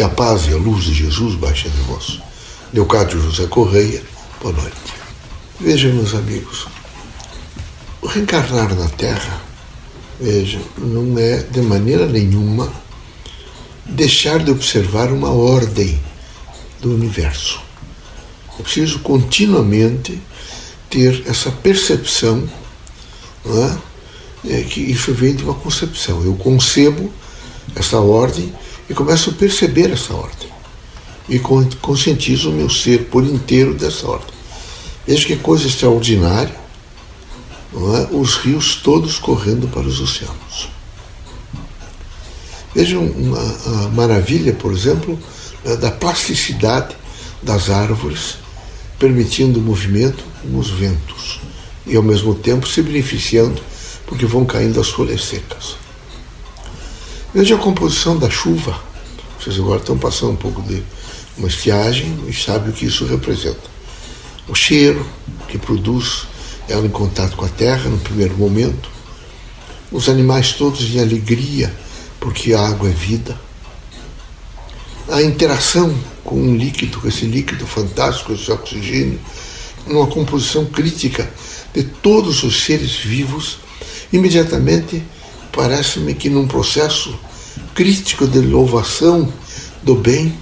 Que a paz e a luz de Jesus baixem de vós. Leocádio José Correia, boa noite. Vejam, meus amigos, o reencarnar na Terra, veja, não é de maneira nenhuma deixar de observar uma ordem do universo. É preciso continuamente ter essa percepção, não é? é que isso vem de uma concepção. Eu concebo essa ordem e começo a perceber essa ordem. E conscientizo o meu ser por inteiro dessa ordem. Veja que coisa extraordinária, não é? os rios todos correndo para os oceanos. Vejam uma, maravilha, por exemplo, da plasticidade das árvores, permitindo o movimento nos ventos e ao mesmo tempo se beneficiando porque vão caindo as folhas secas. Veja a composição da chuva. Vocês agora estão passando um pouco de uma estiagem e sabem o que isso representa. O cheiro que produz ela em contato com a terra no primeiro momento. Os animais todos em alegria, porque a água é vida. A interação com um líquido, com esse líquido fantástico, esse oxigênio, numa composição crítica de todos os seres vivos, imediatamente parece-me que num processo crítico de louvação do bem,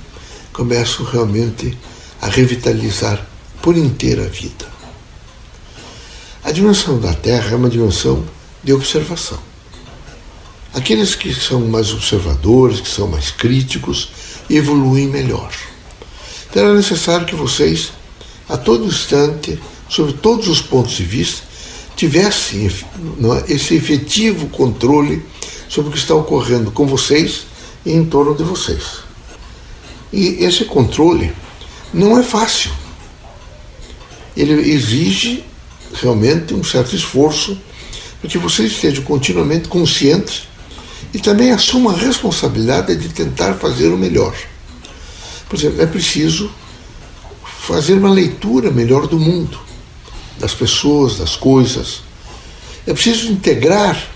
começo realmente a revitalizar por inteira a vida. A dimensão da Terra é uma dimensão de observação. Aqueles que são mais observadores, que são mais críticos, evoluem melhor. Então necessário que vocês, a todo instante, sob todos os pontos de vista, tivessem é, esse efetivo controle sobre o que está ocorrendo com vocês e em torno de vocês. E esse controle não é fácil. Ele exige realmente um certo esforço para que vocês estejam continuamente conscientes e também assumam a responsabilidade de tentar fazer o melhor. Por exemplo, é preciso fazer uma leitura melhor do mundo, das pessoas, das coisas. É preciso integrar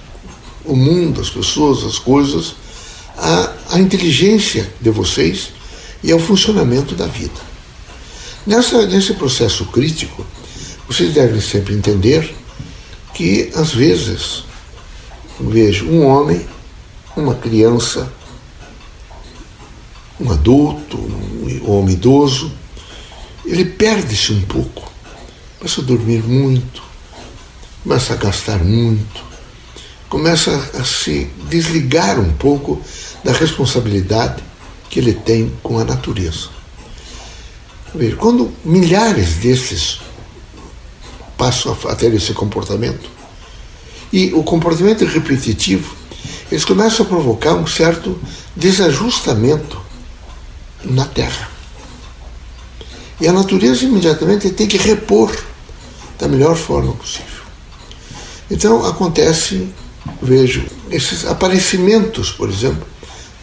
o mundo, as pessoas, as coisas, à, à inteligência de vocês e ao funcionamento da vida. Nessa, nesse processo crítico, vocês devem sempre entender que, às vezes, vejo um homem, uma criança, um adulto, um homem idoso, ele perde-se um pouco, começa a dormir muito, começa a gastar muito, começa a se desligar um pouco da responsabilidade que ele tem com a natureza. Quando milhares desses passam a ter esse comportamento, e o comportamento repetitivo, eles começam a provocar um certo desajustamento na Terra. E a natureza imediatamente tem que repor da melhor forma possível. Então acontece, vejo, esses aparecimentos, por exemplo,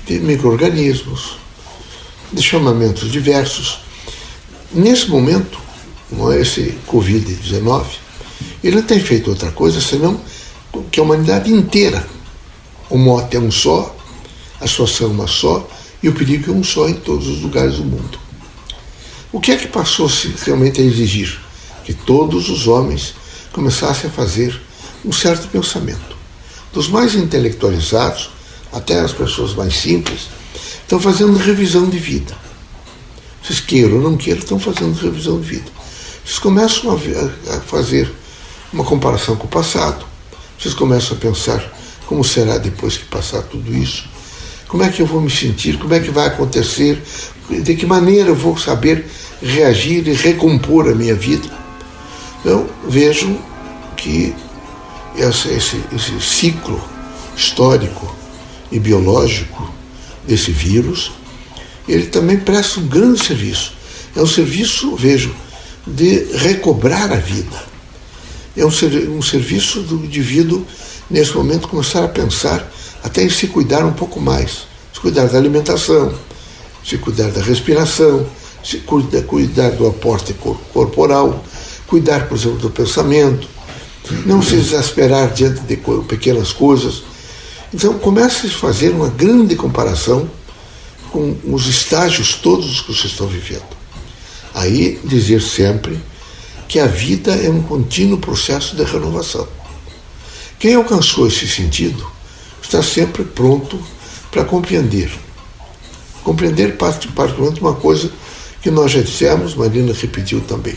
de micro-organismos, de chamamentos diversos. Nesse momento, é, esse Covid-19, ele não tem feito outra coisa senão que a humanidade inteira, o mote é um só, a situação é uma só, e o perigo é um só em todos os lugares do mundo. O que é que passou-se realmente a exigir? Que todos os homens começassem a fazer um certo pensamento. Dos mais intelectualizados até as pessoas mais simples estão fazendo revisão de vida. Vocês queiram ou não queiram, estão fazendo revisão de vida. Vocês começam a, a fazer uma comparação com o passado. Vocês começam a pensar como será depois que passar tudo isso como é que eu vou me sentir? Como é que vai acontecer? De que maneira eu vou saber reagir e recompor a minha vida? Então, vejo que esse, esse, esse ciclo histórico e biológico desse vírus, ele também presta um grande serviço. É um serviço, vejo, de recobrar a vida. É um, um serviço do indivíduo, nesse momento, começar a pensar até em se cuidar um pouco mais, se cuidar da alimentação, se cuidar da respiração, se cuidar, cuidar do aporte corporal, cuidar, por exemplo, do pensamento, não se exasperar diante de pequenas coisas. Então, comece a fazer uma grande comparação com os estágios todos que vocês estão vivendo. Aí dizer sempre que a vida é um contínuo processo de renovação. Quem alcançou esse sentido está sempre pronto para compreender. Compreender particularmente uma coisa que nós já dissemos, Marina repetiu também.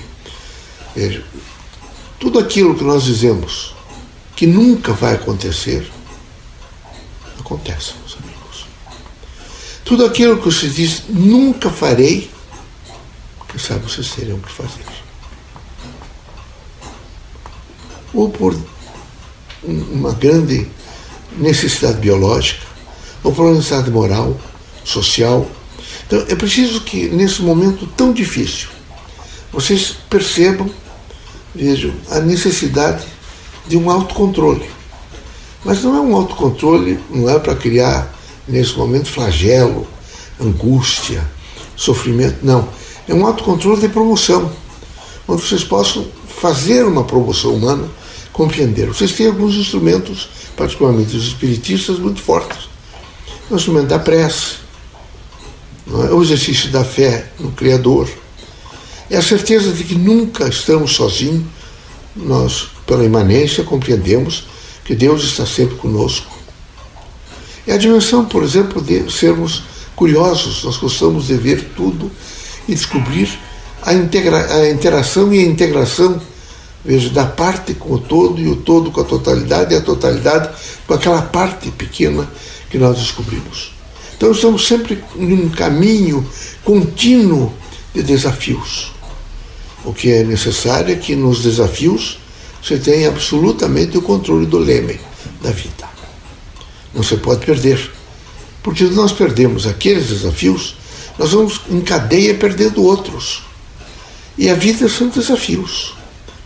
Tudo aquilo que nós dizemos que nunca vai acontecer, acontece, meus amigos. Tudo aquilo que você diz nunca farei, quem sabe vocês teriam que fazer. Ou por uma grande necessidade biológica, ou por uma necessidade moral, social. Então é preciso que nesse momento tão difícil vocês percebam, vejam, a necessidade de um autocontrole. Mas não é um autocontrole, não é para criar nesse momento flagelo, angústia, sofrimento, não. É um autocontrole de promoção, onde vocês possam fazer uma promoção humana, compreender. Vocês têm alguns instrumentos, particularmente os espiritistas, muito fortes. O instrumento da prece, é? o exercício da fé no Criador, é a certeza de que nunca estamos sozinhos, nós, pela imanência, compreendemos que Deus está sempre conosco. É a dimensão, por exemplo, de sermos curiosos, nós gostamos de ver tudo e descobrir a, integra a interação e a integração, veja, da parte com o todo e o todo com a totalidade e a totalidade com aquela parte pequena que nós descobrimos. Então estamos sempre em um caminho contínuo de desafios. O que é necessário é que nos desafios você tenha absolutamente o controle do leme da vida. Não se pode perder. Porque se nós perdemos aqueles desafios, nós vamos em cadeia perdendo outros. E a vida são desafios,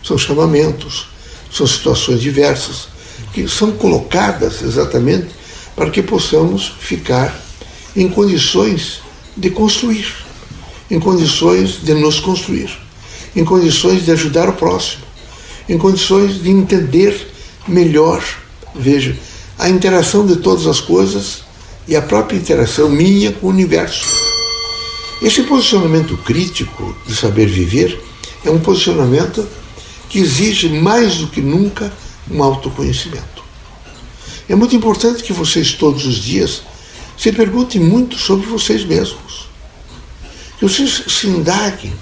são chamamentos, são situações diversas, que são colocadas exatamente para que possamos ficar em condições de construir, em condições de nos construir, em condições de ajudar o próximo, em condições de entender melhor, veja, a interação de todas as coisas e a própria interação minha com o universo. Esse posicionamento crítico de saber viver é um posicionamento que exige mais do que nunca um autoconhecimento. É muito importante que vocês todos os dias se perguntem muito sobre vocês mesmos. Que vocês se indaguem.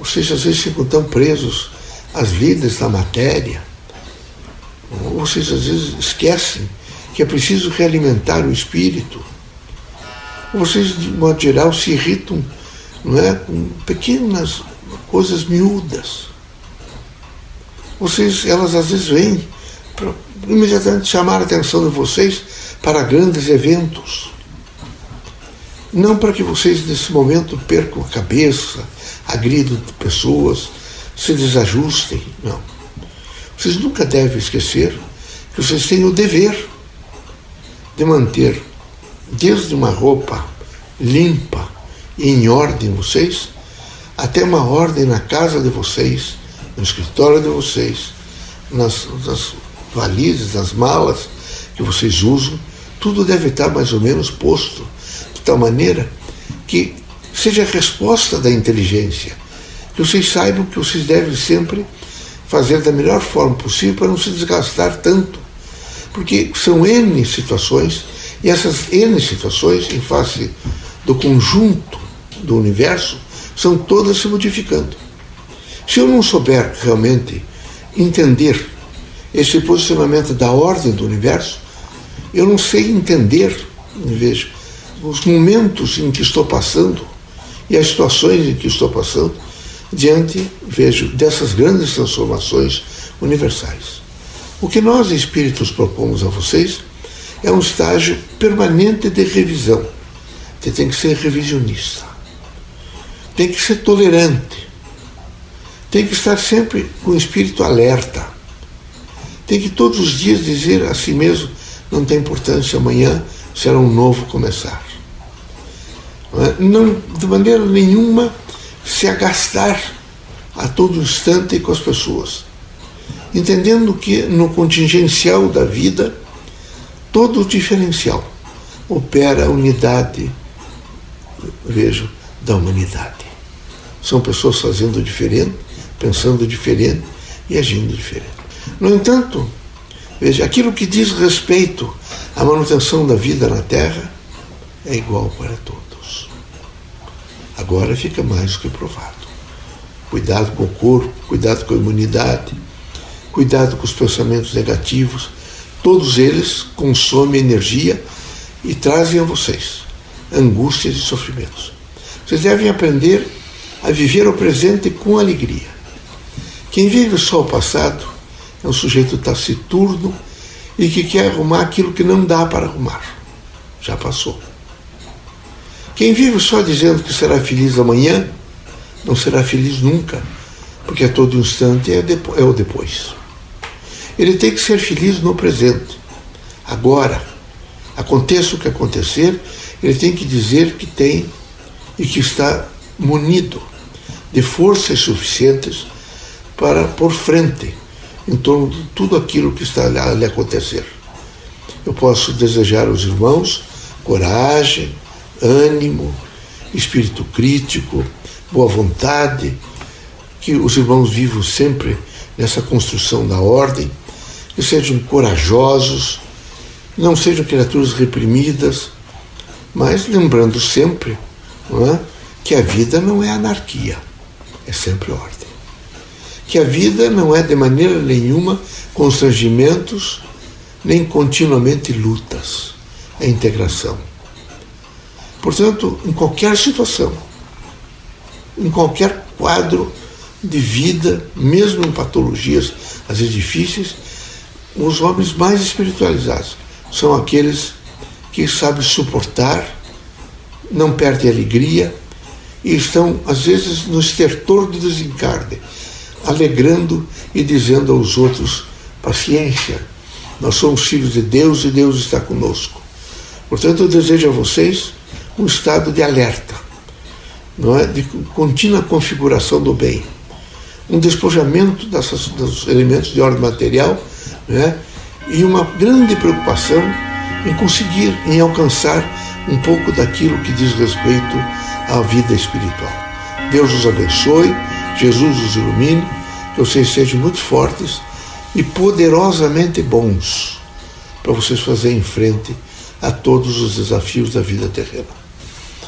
Vocês às vezes ficam tão presos às vidas da matéria. Vocês às vezes esquecem que é preciso realimentar o espírito vocês, de modo geral, se irritam não é, com pequenas coisas miúdas. Vocês, elas às vezes vêm para imediatamente chamar a atenção de vocês para grandes eventos. Não para que vocês, nesse momento, percam a cabeça, agridam pessoas, se desajustem. Não. Vocês nunca devem esquecer que vocês têm o dever de manter desde uma roupa limpa e em ordem vocês, até uma ordem na casa de vocês, no escritório de vocês, nas, nas valizes, nas malas que vocês usam, tudo deve estar mais ou menos posto, de tal maneira que seja a resposta da inteligência, que vocês saibam que vocês devem sempre fazer da melhor forma possível para não se desgastar tanto, porque são N situações e essas N situações, em face do conjunto do universo, são todas se modificando. Se eu não souber realmente entender esse posicionamento da ordem do universo, eu não sei entender, veja, os momentos em que estou passando e as situações em que estou passando diante, vejo, dessas grandes transformações universais. O que nós espíritos propomos a vocês é um estágio permanente de revisão. Você tem que ser revisionista. Tem que ser tolerante. Tem que estar sempre com o espírito alerta. Tem que todos os dias dizer a si mesmo: não tem importância, amanhã será um novo começar. Não, de maneira nenhuma, se agastar a todo instante com as pessoas. Entendendo que no contingencial da vida, todo o diferencial opera a unidade vejo, da humanidade. São pessoas fazendo diferente, pensando diferente e agindo diferente. No entanto, veja, aquilo que diz respeito à manutenção da vida na Terra é igual para todos. Agora fica mais que provado. Cuidado com o corpo, cuidado com a imunidade, cuidado com os pensamentos negativos. Todos eles consomem energia e trazem a vocês angústias e sofrimentos. Vocês devem aprender a viver o presente com alegria. Quem vive só o passado é um sujeito taciturno e que quer arrumar aquilo que não dá para arrumar. Já passou. Quem vive só dizendo que será feliz amanhã, não será feliz nunca, porque a todo instante é, é o depois. Ele tem que ser feliz no presente, agora. Aconteça o que acontecer, ele tem que dizer que tem e que está munido de forças suficientes para por frente em torno de tudo aquilo que está a lhe acontecer. Eu posso desejar aos irmãos coragem, ânimo, espírito crítico, boa vontade, que os irmãos vivam sempre nessa construção da ordem, que sejam corajosos, não sejam criaturas reprimidas, mas lembrando sempre é, que a vida não é anarquia, é sempre ordem. Que a vida não é de maneira nenhuma constrangimentos, nem continuamente lutas, é integração. Portanto, em qualquer situação, em qualquer quadro de vida, mesmo em patologias às vezes difíceis, os homens mais espiritualizados são aqueles que sabem suportar, não perdem alegria e estão, às vezes, no estertor do desencarne, alegrando e dizendo aos outros: paciência, nós somos filhos de Deus e Deus está conosco. Portanto, eu desejo a vocês um estado de alerta, não é? de contínua configuração do bem, um despojamento dessas, dos elementos de ordem material né? e uma grande preocupação em conseguir, em alcançar um pouco daquilo que diz respeito à vida espiritual. Deus os abençoe, Jesus os ilumine, que vocês sejam muito fortes e poderosamente bons para vocês fazerem frente a todos os desafios da vida terrena.